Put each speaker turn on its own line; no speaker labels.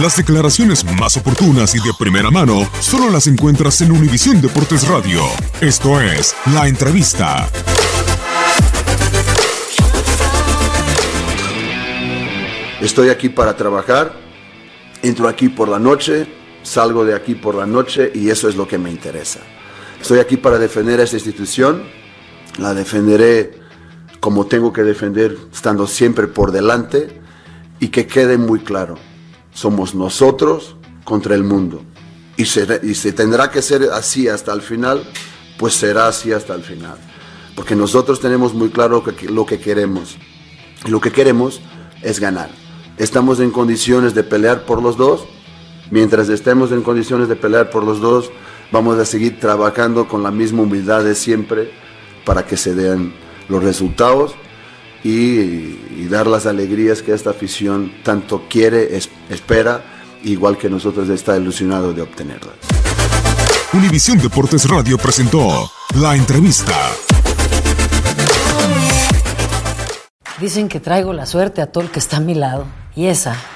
Las declaraciones más oportunas y de primera mano solo las encuentras en Univisión Deportes Radio. Esto es La Entrevista.
Estoy aquí para trabajar, entro aquí por la noche, salgo de aquí por la noche y eso es lo que me interesa. Estoy aquí para defender a esta institución, la defenderé como tengo que defender, estando siempre por delante y que quede muy claro somos nosotros contra el mundo. Y se, y se tendrá que ser así hasta el final, pues será así hasta el final. Porque nosotros tenemos muy claro que, lo que queremos. Y lo que queremos es ganar. Estamos en condiciones de pelear por los dos. Mientras estemos en condiciones de pelear por los dos, vamos a seguir trabajando con la misma humildad de siempre para que se den los resultados y, y dar las alegrías que esta afición tanto quiere, es- espera, igual que nosotros está ilusionado de obtenerlas.
Univisión Deportes Radio presentó La Entrevista.
Dicen que traigo la suerte a todo el que está a mi lado, y esa